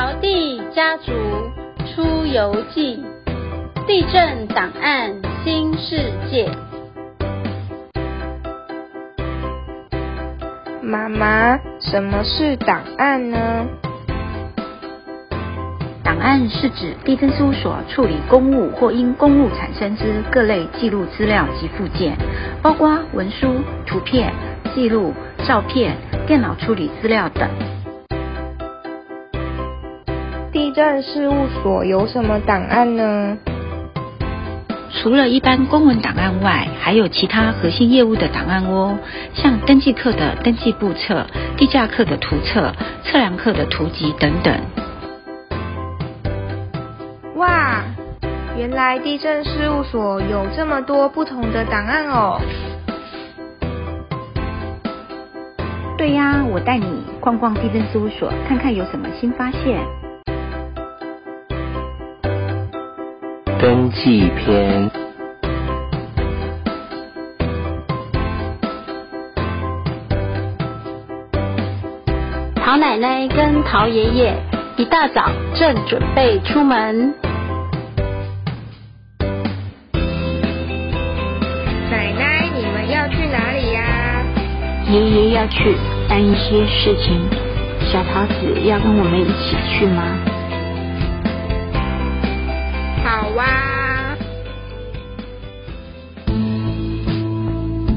陶地家族出游记，地震档案新世界。妈妈，什么是档案呢？档案是指地震事务所处理公务或因公务产生之各类记录资料及附件，包括文书、图片、记录、照片、电脑处理资料等。地震事务所有什么档案呢？除了一般公文档案外，还有其他核心业务的档案哦，像登记课的登记簿册、地价课的图册、测量课的图集等等。哇，原来地震事务所有这么多不同的档案哦！对呀，我带你逛逛地震事务所，看看有什么新发现。登记篇。陶奶奶跟陶爷爷一大早正准备出门。奶奶，你们要去哪里呀？爷爷要去办一些事情，小桃子要跟我们一起去吗？好哇。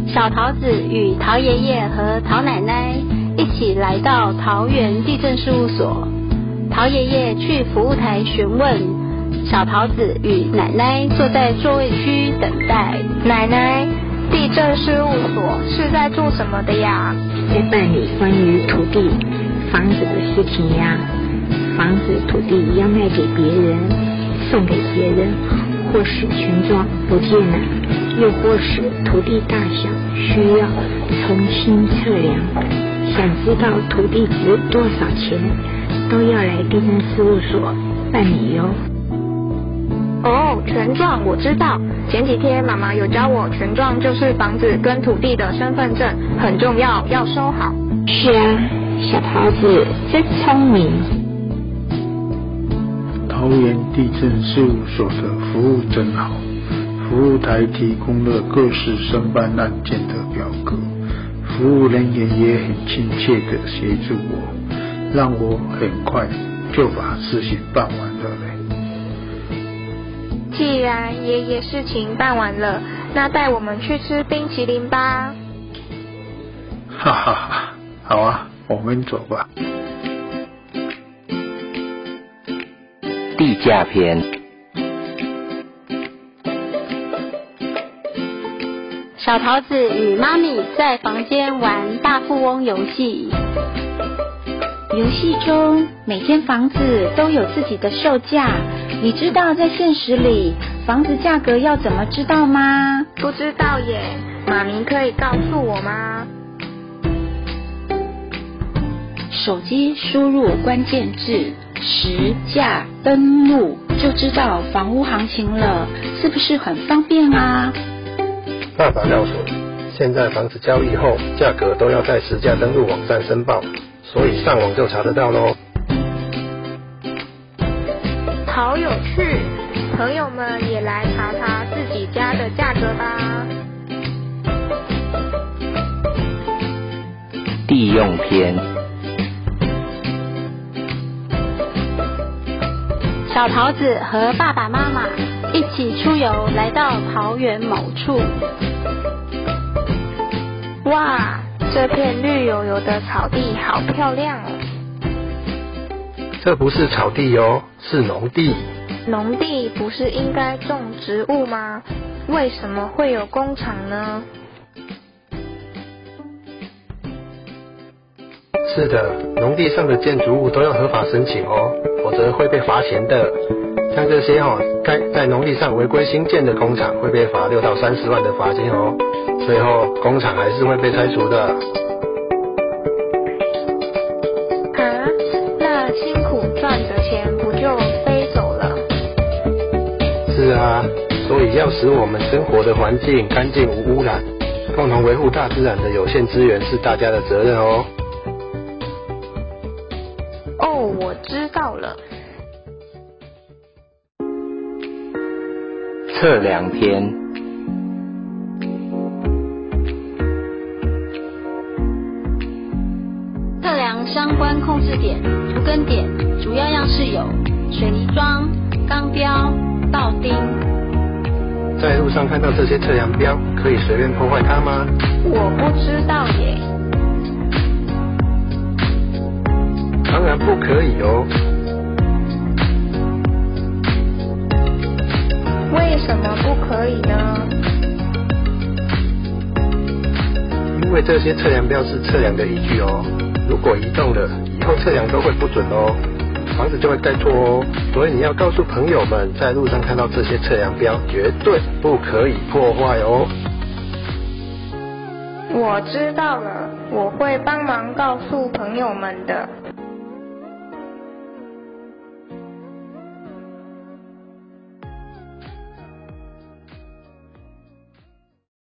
小桃子与陶爷爷和陶奶奶一起来到桃园地震事务所。陶爷爷去服务台询问，小桃子与奶奶坐在座位区等待。奶奶，地震事务所是在做什么的呀？在办理关于土地、房子的事情呀。房子、土地要卖给别人，送给别人，或是权状不见了，又或是土地大小需要重新测量，想知道土地值多少钱，都要来地震事务所办理哟。哦，权状我知道，前几天妈妈有教我，权状就是房子跟土地的身份证，很重要，要收好。是啊，小桃子真聪明。桃园地震事务所的服务真好，服务台提供了各式申办案件的表格，服务人员也很亲切的协助我，让我很快就把事情办完了嘞。既然爷爷事情办完了，那带我们去吃冰淇淋吧。哈哈哈，好啊，我们走吧。价篇。小桃子与妈咪在房间玩大富翁游戏。游戏中每间房子都有自己的售价，你知道在现实里房子价格要怎么知道吗？不知道耶，妈咪可以告诉我吗？手机输入关键字“实价登录”，就知道房屋行情了，是不是很方便啊？爸爸告诉你，现在房子交易后，价格都要在实价登录网站申报，所以上网就查得到喽。好有趣，朋友们也来查查自己家的价格吧。地用篇。小桃子和爸爸妈妈一起出游，来到桃园某处。哇，这片绿油油的草地好漂亮哦！这不是草地哦，是农地。农地不是应该种植物吗？为什么会有工厂呢？是的，农地上的建筑物都要合法申请哦，否则会被罚钱的。像这些哦，在在农地上违规新建的工厂会被罚六到三十万的罚金哦，最后工厂还是会被拆除的。啊，那辛苦赚的钱不就飞走了？是啊，所以要使我们生活的环境干净无污染，共同维护大自然的有限资源是大家的责任哦。哦，哦，我知道了。测量篇。测量相关控制点、图根点，主要样式有水泥桩、钢标、道钉。在路上看到这些测量标，可以随便破坏它吗？我不知道耶。当然不可以哦。为什么不可以呢？因为这些测量标是测量的依据哦。如果移动了，以后测量都会不准哦，房子就会盖错哦。所以你要告诉朋友们，在路上看到这些测量标，绝对不可以破坏哦。我知道了，我会帮忙告诉朋友们的。